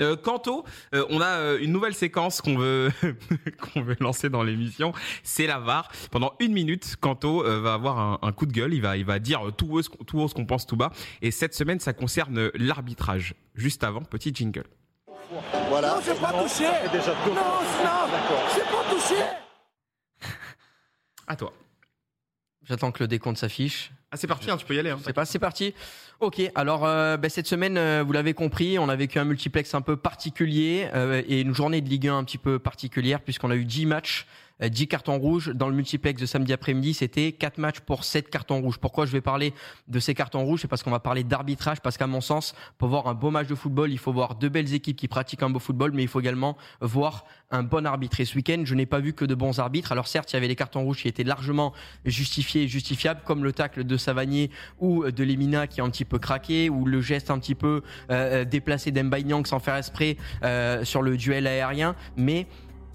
Euh, Kanto, euh, on a euh, une nouvelle séquence qu'on veut qu'on veut lancer dans l'émission. C'est la VAR. Pendant une minute, Kanto euh, va avoir un, un coup de gueule. Il va il va dire tout haut ce qu'on- tout haut ce qu'on pense tout bas. Et cette semaine, ça concerne l'arbitrage. Juste avant, petit jingle. Voilà. Non, j'ai pas touché. Non, non, j'ai pas touché. À toi. J'attends que le décompte s'affiche. Ah, c'est parti. Hein, tu peux y aller. Hein. C'est pas, c'est parti. Ok, alors euh, ben, cette semaine, euh, vous l'avez compris, on a vécu un multiplex un peu particulier euh, et une journée de Ligue 1 un petit peu particulière puisqu'on a eu 10 matchs, 10 cartons rouges. Dans le multiplex de samedi après-midi, c'était 4 matchs pour 7 cartons rouges. Pourquoi je vais parler de ces cartons rouges? C'est parce qu'on va parler d'arbitrage, parce qu'à mon sens, pour voir un beau match de football, il faut voir deux belles équipes qui pratiquent un beau football, mais il faut également voir un bon arbitre. Et ce week-end, je n'ai pas vu que de bons arbitres. Alors certes, il y avait les cartons rouges qui étaient largement justifiés et justifiables, comme le tacle de Savanier ou de Lemina qui a un petit peu craqué, ou le geste un petit peu euh, déplacé d'Embaïnyang sans faire esprit euh, sur le duel aérien. Mais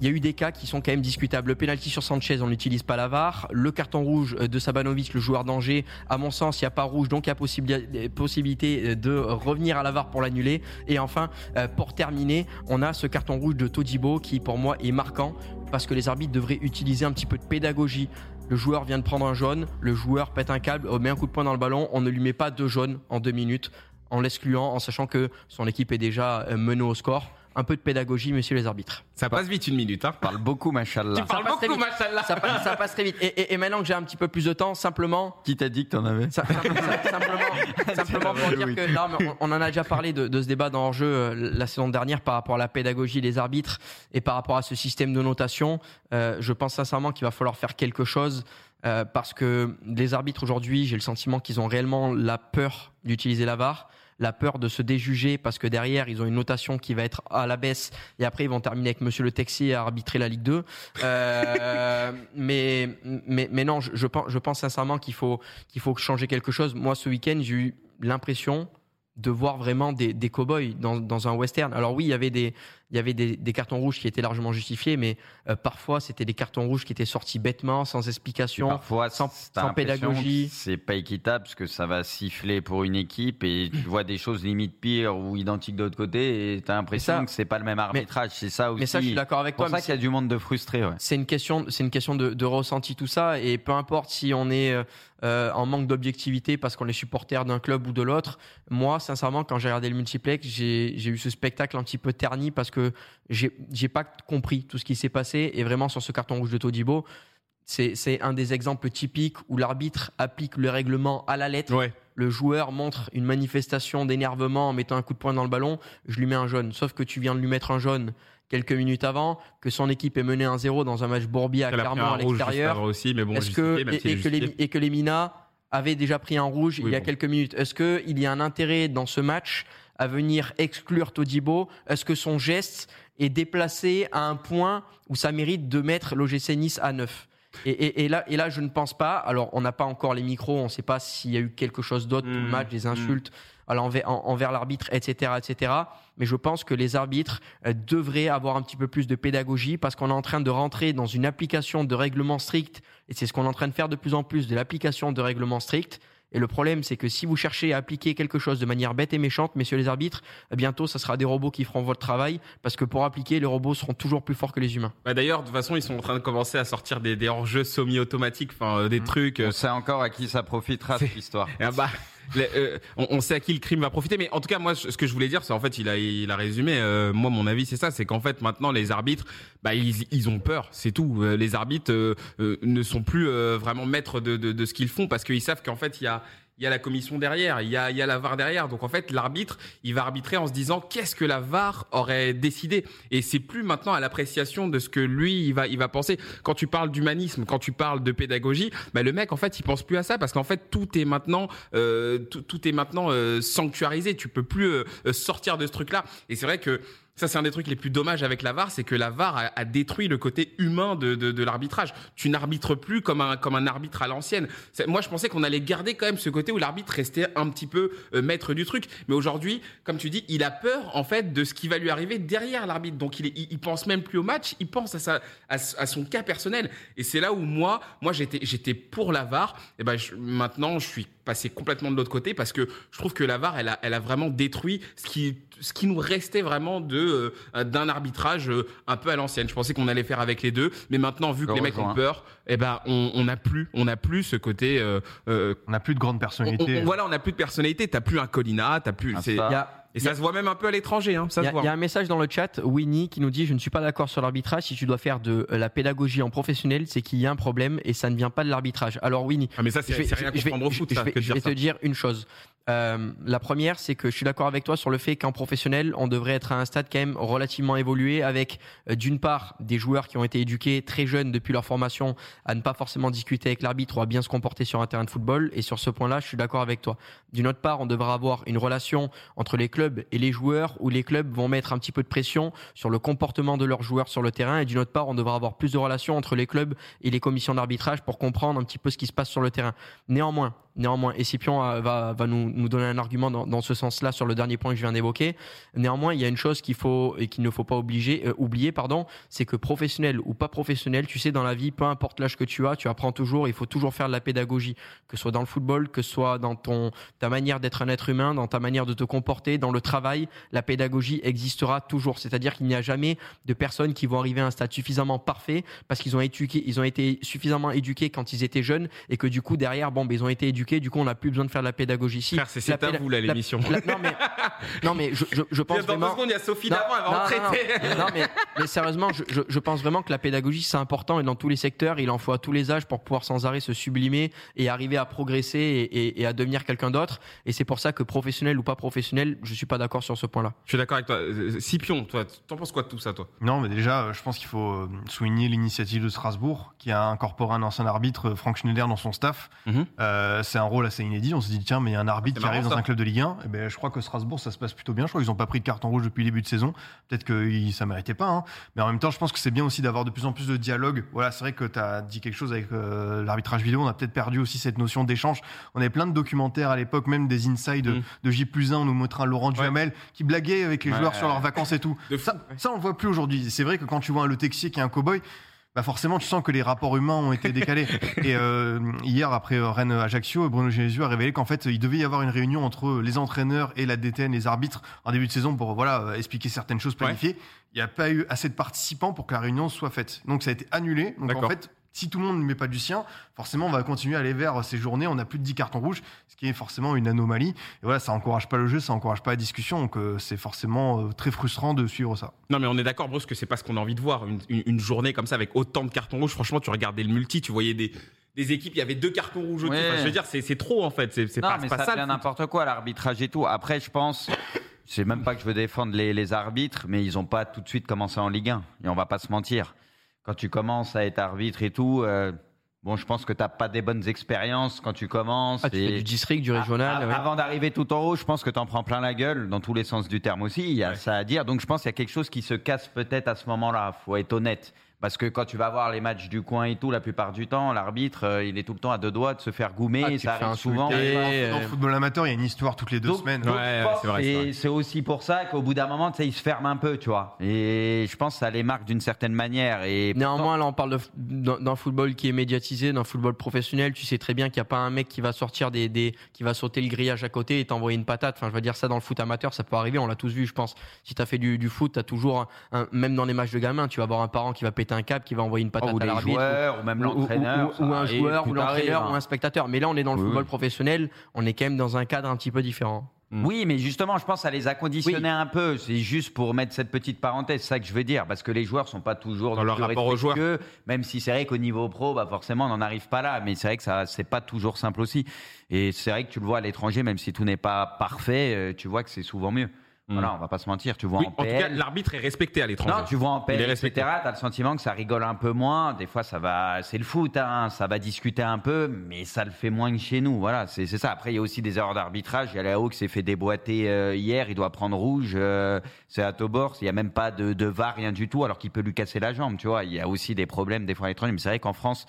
il y a eu des cas qui sont quand même discutables. Le penalty sur Sanchez, on n'utilise pas la VAR. Le carton rouge de Sabanovic, le joueur d'Angers, à mon sens, il n'y a pas rouge, donc il y a possibili- possibilité de revenir à la VAR pour l'annuler. Et enfin, euh, pour terminer, on a ce carton rouge de Todibo qui, pour moi, est marquant parce que les arbitres devraient utiliser un petit peu de pédagogie. Le joueur vient de prendre un jaune, le joueur pète un câble, met un coup de poing dans le ballon, on ne lui met pas deux jaunes en deux minutes en l'excluant, en sachant que son équipe est déjà euh, menée au score. Un peu de pédagogie, messieurs les arbitres. Ça passe vite une minute. Hein. Parle beaucoup, machallah. Tu parles beaucoup, machallah. Ça, passe- ça passe très vite. Et, et- et maintenant que j'ai un petit peu plus de temps, simplement, Qui t'a dit que t'en avais ça- simplement, simplement pour dire que non, mais on, on en a déjà parlé de, de ce débat dans hors-jeu euh, la saison dernière par rapport à la pédagogie des arbitres et par rapport à ce système de notation. Euh, je pense sincèrement qu'il va falloir faire quelque chose euh, parce que les arbitres aujourd'hui, j'ai le sentiment qu'ils ont réellement la peur d'utiliser la VAR. La peur de se déjuger parce que derrière ils ont une notation qui va être à la baisse et après ils vont terminer avec Monsieur le Texier à arbitrer la Ligue 2. Euh, mais, mais mais non, je, je pense je pense sincèrement qu'il faut qu'il faut changer quelque chose. Moi, ce week-end, j'ai eu l'impression de voir vraiment des, des cow-boys dans, dans un western. Alors oui, il y avait des il y avait des, des cartons rouges qui étaient largement justifiés, mais euh, parfois c'était des cartons rouges qui étaient sortis bêtement, sans explication. Parfois, sans- sans l'impression pédagogie. C'est pas équitable parce que ça va siffler pour une équipe et tu vois des choses limite pires ou identiques de l'autre côté et t'as l'impression ça- que c'est pas le même arbitrage. C'est ça aussi. Mais ça, je suis d'accord avec C'est pour toi. ça qu'il y a du monde de frustrés. Ouais. c'est une question, c'est une question de, de ressenti tout ça, et peu importe si on est euh, euh, en manque d'objectivité parce qu'on est supporter d'un club ou de l'autre. Moi, sincèrement, quand j'ai regardé le multiplex, j'ai eu ce spectacle un petit peu terni parce que j'ai j'ai pas compris tout ce qui s'est passé, et vraiment sur ce carton rouge de Todibo. C'est un des exemples typiques où l'arbitre applique le règlement à la lettre Ouais. le joueur montre une manifestation d'énervement en mettant un coup de poing dans le ballon, je lui mets un jaune. Sauf que tu viens de lui mettre un jaune quelques minutes avant, que son équipe est menée 1-0 dans un match Bourbier à Clermont à l'extérieur. bon, Est-ce que même et, que les, et que les Mina avaient déjà pris un rouge il y a bon. quelques minutes? Est-ce que il y a un intérêt dans ce match à venir exclure Todibo Est-ce que son geste est déplacé à un point où ça mérite de mettre l'OGC Nice à 9 et, et- et là, et là, je ne pense pas. Alors, on n'a pas encore les micros, on ne sait pas s'il y a eu quelque chose d'autre tout le match, des insultes à l'envers- en- envers l'arbitre, etc., etc. Mais je pense que les arbitres euh, devraient avoir un petit peu plus de pédagogie parce qu'on est en train de rentrer dans une application de règlements stricts et c'est ce qu'on est en train de faire de plus en plus de l'application de règlements stricts. Et le problème, c'est que si vous cherchez à appliquer quelque chose de manière bête et méchante, messieurs les arbitres, euh, bientôt, ça sera des robots qui feront votre travail parce que pour appliquer, les robots seront toujours plus forts que les humains. Bah, D'ailleurs, de toute façon, ils sont en train de commencer à sortir des, des hors-jeux semi-automatiques, enfin euh, des trucs. euh, On sait encore à qui ça profitera cette histoire. Ah bah, euh, on, on sait à qui le crime va profiter, mais en tout cas, moi, ce que je voulais dire, c'est en fait, il a, il a résumé. euh, moi, mon avis, c'est ça, c'est qu'en fait, maintenant, les arbitres, bah, ils, ils ont peur, c'est tout. Euh, les arbitres euh, euh, ne sont plus vraiment maîtres de, de, de ce qu'ils font parce qu'ils savent qu'en fait, il y a il y a la commission derrière, il y a, la VAR derrière. Donc en fait, l'arbitre, il va arbitrer en se disant qu'est-ce que la VAR aurait décidé? Et c'est plus maintenant à l'appréciation de ce que lui, il va, il va penser. Quand tu parles d'humanisme, quand tu parles de pédagogie, bah, le mec, en fait, il pense plus à ça parce qu'en fait, tout est maintenant, euh, tout, est maintenant euh, sanctuarisé. Tu peux plus euh, sortir de ce truc-là. Et c'est vrai que ça, c'est un des trucs les plus dommages avec la VAR, c'est que la VAR a, détruit le côté humain de, de, de l'arbitrage. Tu n'arbitres plus comme un, comme un arbitre à l'ancienne. Moi, je pensais qu'on allait garder quand même ce côté où l'arbitre restait un petit peu euh, maître du truc. Mais aujourd'hui, comme tu dis, il a peur, en fait, de ce qui va lui arriver derrière l'arbitre. Donc, il, est, il, pense même plus au match, il pense à, sa, à, à son cas personnel. Et c'est là où moi, moi, j'étais, j'étais pour la VAR. Et ben, je- maintenant, je suis passer complètement de l'autre côté parce que je trouve que la VAR, elle a, elle a vraiment détruit ce qui, ce qui nous restait vraiment de euh, d'un arbitrage euh, un peu à l'ancienne. Je pensais qu'on allait faire avec les deux, mais maintenant vu que les mecs ont peur, eh ben on n'a plus, on n'a plus ce côté. Euh, on n'a plus de grande personnalité. voilà, on n'a plus de personnalité. T'as plus un Colina, t'as plus. Et ça se voit même un peu à l'étranger. Hein, il y, a un message dans le chat, Winnie, qui nous dit Je ne suis pas d'accord sur l'arbitrage. Si tu dois faire de la pédagogie en professionnel, c'est qu'il y a un problème et ça ne vient pas de l'arbitrage. Alors, Winnie. Ah, mais ça, c'est rien comprendre au foot. Je vais, je vais te dire une chose. Euh, la première, c'est que je suis d'accord avec toi sur le fait qu'en professionnel, on devrait être à un stade quand même relativement évolué, avec euh, d'une part des joueurs qui ont été éduqués très jeunes depuis leur formation à ne pas forcément discuter avec l'arbitre ou à bien se comporter sur un terrain de football. Et sur ce point-là, je suis d'accord avec toi. D'une autre part, on devrait avoir une relation entre les clubs et les joueurs, où les clubs vont mettre un petit peu de pression sur le comportement de leurs joueurs sur le terrain. Et d'une autre part, on devrait avoir plus de relations entre les clubs et les commissions d'arbitrage pour comprendre un petit peu ce qui se passe sur le terrain. Néanmoins, Néanmoins, et Scipion euh, va, va nous, donner un argument dans, ce sens-là sur le dernier point que je viens d'évoquer. Néanmoins, il y a une chose qu'il faut et qu'il ne faut pas euh, oublier, pardon, c'est que professionnel ou pas professionnel, tu sais, dans la vie, peu importe l'âge que tu as, tu apprends toujours. Il faut toujours faire de la pédagogie, que ce soit dans le football, que ce soit dans ton ta manière d'être un être humain, dans ta manière de te comporter, dans le travail. La pédagogie existera toujours. C'est-à-dire qu'il n'y a jamais de personnes qui vont arriver à un stade suffisamment parfait parce qu'ils ont ils ont été suffisamment éduqués quand ils étaient jeunes et que du coup derrière, bon, ben, ils ont été éduqués du coup, on n'a plus besoin de faire de la pédagogie ici. c'est à vous, là, l'émission. Non, mais, non, mais je, je, je pense vraiment. Dans il y a Sophie d'avant, elle va en traiter. Non, mais, mais, sérieusement, je, je, pense vraiment que la pédagogie, c'est important et dans tous les secteurs, il en faut à tous les âges pour pouvoir sans arrêt se sublimer et arriver à progresser et, et, à devenir quelqu'un d'autre. Et c'est pour ça que professionnel ou pas professionnel, je suis pas d'accord sur ce point-là. Je suis d'accord avec toi. Euh, Scipion, toi, t'en penses quoi de tout ça, toi? Non, mais déjà, je pense qu'il faut euh, souligner l'initiative de Strasbourg qui a incorporé un ancien arbitre, Franck Schneider, dans son staff. Euh, c'est un rôle assez inédit. On se dit, tiens, mais il y a un arbitre qui arrive dans un club de Ligue 1. Et eh ben, je crois que Strasbourg, ça se passe plutôt bien. Je crois qu'ils n'ont pas pris de carton rouge depuis le début de saison. Peut-être que ça méritait pas. Hein. Mais en même temps, je pense que c'est bien aussi d'avoir de plus en plus de dialogue. Voilà, c'est vrai que tu as dit quelque chose avec euh, l'arbitrage vidéo. On a peut-être perdu aussi cette notion d'échange. On avait plein de documentaires à l'époque, même des insides mm. de J plus 1. On nous montrait un Laurent Duhamel qui blaguait avec les joueurs sur leurs vacances et tout. Ça, ça, on le voit plus aujourd'hui. C'est vrai que quand tu vois un Le Texier qui est un cowboy, bah forcément, tu sens que les rapports humains ont été décalés. et euh, hier, après euh, Rennes Ajaccio, Bruno Genesio a révélé qu'en fait, il devait y avoir une réunion entre les entraîneurs et la DTN, les arbitres, en début de saison pour voilà expliquer certaines choses planifiées. Il n'y a pas eu assez de participants pour que la réunion soit faite. Donc ça a été annulé. Donc en fait, si tout le monde ne met pas du sien, forcément, on va continuer à aller vers ces journées. On n'a plus de 10 cartons rouges, ce qui est forcément une anomalie. Et voilà, ça encourage pas le jeu, ça encourage pas la discussion. Donc, euh, c'est forcément euh, très frustrant de suivre ça. Non, mais on est d'accord, Bruce, que c'est pas ce qu'on a envie de voir. Une, journée comme ça avec autant de cartons rouges. Franchement, tu regardais le multi, tu voyais des, des équipes, il y avait deux cartons rouges. je veux dire, c'est trop en fait. C'est pas, mais pas ça. n'importe quoi, l'arbitrage et tout. Après, je pense. C'est même pas que je veux défendre les, les arbitres, mais ils ont pas tout de suite commencé en Ligue 1. Et on va pas se mentir. Quand tu commences à être arbitre et tout, euh, Bon, je pense que tu n'as pas des bonnes expériences quand tu commences. Ah, tu fais du district, du régional. Avant d'arriver tout en haut, je pense que tu en prends plein la gueule, dans tous les sens du terme aussi. Il y a ça à dire. Donc, je pense qu'il y a quelque chose qui se casse peut-être à ce moment-là. faut être honnête. Parce que quand tu vas voir les matchs du coin et tout, la plupart du temps, l'arbitre, euh, il est tout le temps à deux doigts de se faire goumer. Ah, ça arrive souvent. Dans le football amateur, il y a une histoire toutes les deux semaines. et c'est aussi pour ça qu'au bout d'un moment, tu sais, il se ferme un peu, tu vois. Et je pense que ça les marque d'une certaine manière. Et Néanmoins, là, on parle d'un football qui est médiatisé, d'un football professionnel. Tu sais très bien qu'il n'y a pas un mec qui va sortir des, des, qui va sauter le grillage à côté et t'envoyer une patate. Enfin, je veux dire ça dans le foot amateur, ça peut arriver. On l'a tous vu, je pense. Si tu as fait du, du foot, tu as toujours, un, même dans les matchs de gamins, tu vas avoir un parent qui va péter un câble, qui va envoyer une patate ou à l'arbitre. Ou, même l'entraîneur. Ou, un joueur, ou l'entraîneur, ou un spectateur. Mais là, on est dans le football professionnel, on est quand même dans un cadre un petit peu différent. Mm. Oui, mais justement, je pense que ça les a conditionnés un peu. C'est juste pour mettre cette petite parenthèse, c'est ça que je veux dire, parce que les joueurs sont pas toujours dans leur rapport aux joueurs. Même si c'est vrai qu'au niveau pro, bah forcément, on n'en arrive pas là. Mais c'est vrai que ça, c'est pas toujours simple aussi. Et c'est vrai que tu le vois à l'étranger, même si tout n'est pas parfait, euh, tu vois que c'est souvent mieux. Voilà, mm. on va pas se mentir. Tu vois en, PL, tout cas, l'arbitre est respecté à l'étranger. Non, tu vois en PL, etc. T'as le sentiment que ça rigole un peu moins. Des fois, ça va, c'est le foot, hein, ça va discuter un peu, mais ça le fait moins que chez nous. Voilà, c'est ça. Après, il y a aussi des erreurs d'arbitrage. Il y a Léo qui s'est fait déboîter euh, hier. Il doit prendre rouge. Euh, c'est à Tobor. Il y a même pas de, de var, rien du tout, alors qu'il peut lui casser la jambe. Tu vois, il y a aussi des problèmes des fois à l'étranger. Mais c'est vrai qu'en France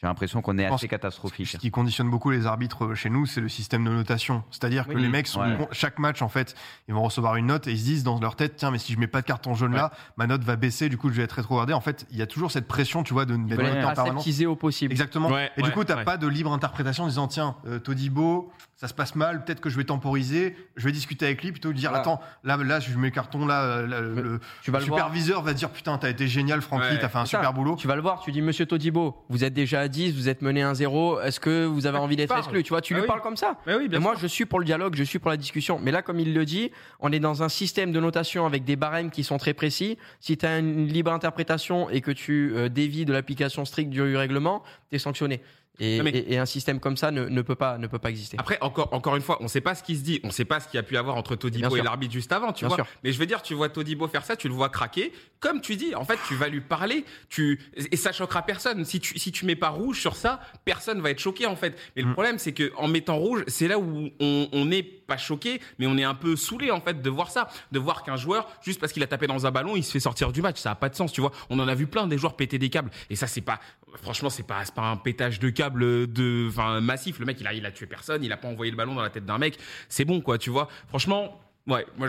j'ai l'impression qu'on est assez catastrophique. Ce qui conditionne beaucoup les arbitres chez nous, c'est le système de notation. C'est-à-dire que les mecs, sont, chaque match, en fait, ils vont recevoir une note et ils se disent dans leur tête, tiens, mais si je mets pas de carton jaune là, ma note va baisser, du coup, je vais être rétrogradé. En fait, il y a toujours cette pression, tu vois, de d'être en permanence. au possible. Exactement. et du coup, tu n'as pas de libre interprétation en disant, tiens, euh, Todibo, ça se passe mal, peut-être que je vais temporiser, je vais discuter avec lui plutôt que de dire attends, là, là, je mets le carton, là, le, tu vas le superviseur va dire putain, t'as été génial, Francky, t'as fait un super boulot. Tu vas le voir, tu dis monsieur Todibo, vous êtes déjà à 10, vous êtes mené 1-0, est-ce que vous avez envie d'être exclu Tu vois, tu lui parles comme ça. oui, moi, je suis pour le dialogue, je suis pour la discussion. Mais là, comme il le dit, on est dans un système de notation avec des barèmes qui sont très précis. Si tu as une libre interprétation et que tu euh, de l'application stricte du règlement, tu es sanctionné. Et, un système comme ça ne, peut pas, ne peut pas exister. Après, encore, encore une fois, on ne sait pas ce qui se dit, on ne sait pas ce qu'il y a pu avoir entre Todibo et l'arbitre juste avant, tu vois. Mais je veux dire, tu vois Todibo faire ça, tu le vois craquer. Comme tu dis, en fait, tu vas lui parler, tu et ça choquera personne. Si tu si tu mets pas rouge sur ça, personne va être choqué en fait. Mais le mm. problème, c'est que en mettant rouge, c'est là où on n'est pas choqué, mais on est un peu saoulé en fait de voir ça, de voir qu'un joueur juste parce qu'il a tapé dans un ballon, il se fait sortir du match. Ça a pas de sens, tu vois. On en a vu plein des joueurs péter des câbles et ça c'est pas, franchement, c'est pas pas un pétage de câble de enfin massif. Le mec, il a, il a tué personne, il a pas envoyé le ballon dans la tête d'un mec. C'est bon, quoi, tu vois. Franchement, Ouais, moi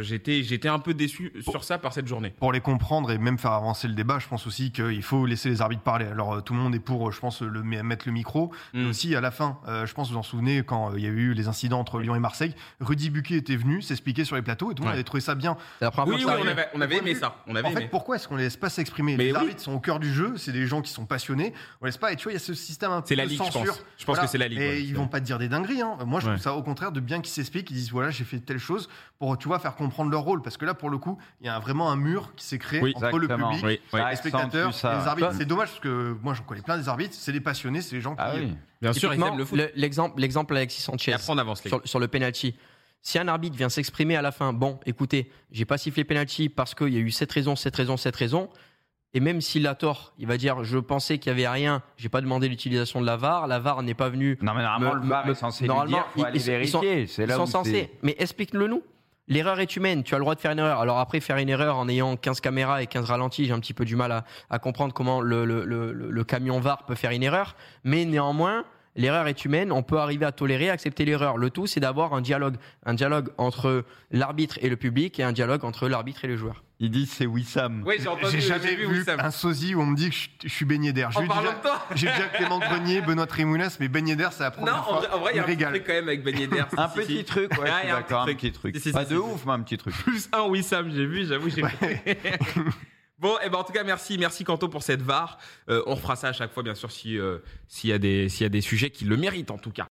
j'étais j'étais un peu déçu sur ça par cette journée. Pour les comprendre et même faire avancer le débat, je pense aussi qu'il faut laisser les arbitres parler. Alors euh, tout le monde est pour, je pense, le mettre le micro, mais mm. aussi à la fin, euh, je pense vous vous en souvenez quand euh, il y a eu les incidents entre Lyon et Marseille, Rudy Buquet était venu s'expliquer sur les plateaux et tout le monde avait trouvé ça bien. oui, on avait, on avait aimé ça. On avait en fait, pourquoi est-ce qu'on les laisse pas s'exprimer? Les arbitres sont au cœur du jeu, c'est des gens qui sont passionnés. On laisse pas. Et tu vois, il y a ce système un peu la ligue, censure. Je pense, je pense que c'est la ligue. Et ils vont pas te dire des dingueries. Hein. Moi, je trouve ça au contraire de bien qu'ils s'expliquent, qu'ils disent voilà, j'ai fait telle chose pour tu faire comprendre leur rôle. Parce que là, pour le coup, il y a vraiment un mur qui s'est créé entre le public, les spectateurs et les arbitres. C'est dommage parce que moi, j'en connais plein des arbitres. C'est des passionnés, c'est des gens ah qui. Bien sûr, ils aiment le foot. L'exemple, l'exemple Alexis Sanchez. sur, sur, le penalty. Si un arbitre vient s'exprimer à la fin, bon, écoutez, j'ai pas sifflé penalty parce qu'il y a eu cette raison, cette raison, cette raison. Et même s'il a tort, il va dire je pensais qu'il y avait rien, j'ai pas demandé l'utilisation de la VAR, la VAR n'est pas venue. Non mais normalement le VAR est censé normalement, dire, faut vérifier. Ils sont, censés. Mais explique-le nous. L'erreur est humaine, tu as le droit de faire une erreur. Alors après, faire une erreur en ayant 15 caméras et 15 ralentis, j'ai un petit peu du mal à, comprendre comment le, le, camion VAR peut faire une erreur. Mais néanmoins, l'erreur est humaine, on peut arriver à tolérer, accepter l'erreur. Le tout, c'est d'avoir un dialogue. Un dialogue entre l'arbitre et le public et un dialogue entre l'arbitre et le joueur. Il dit c'est Wissam. Oui, j'ai jamais vu, un sosie où on me dit que je, suis baigné d'air. J'ai déjà, Clément Grenier, Benoît Trémoulas, mais baigné d'air, c'est la première non, fois. Non, en vrai, il y a un petit truc quand même avec baigné d'air. un petit truc, ouais, d'accord, un petit truc. Pas de ouf, mais un petit truc. Plus un Wissam, j'ai vu, j'avoue, j'ai Bon, et eh ben en tout cas, merci, merci Kanto pour cette VAR. Euh, on refera ça à chaque fois, bien sûr, si euh, s'il y a des s'il y a des sujets qui le méritent en tout cas.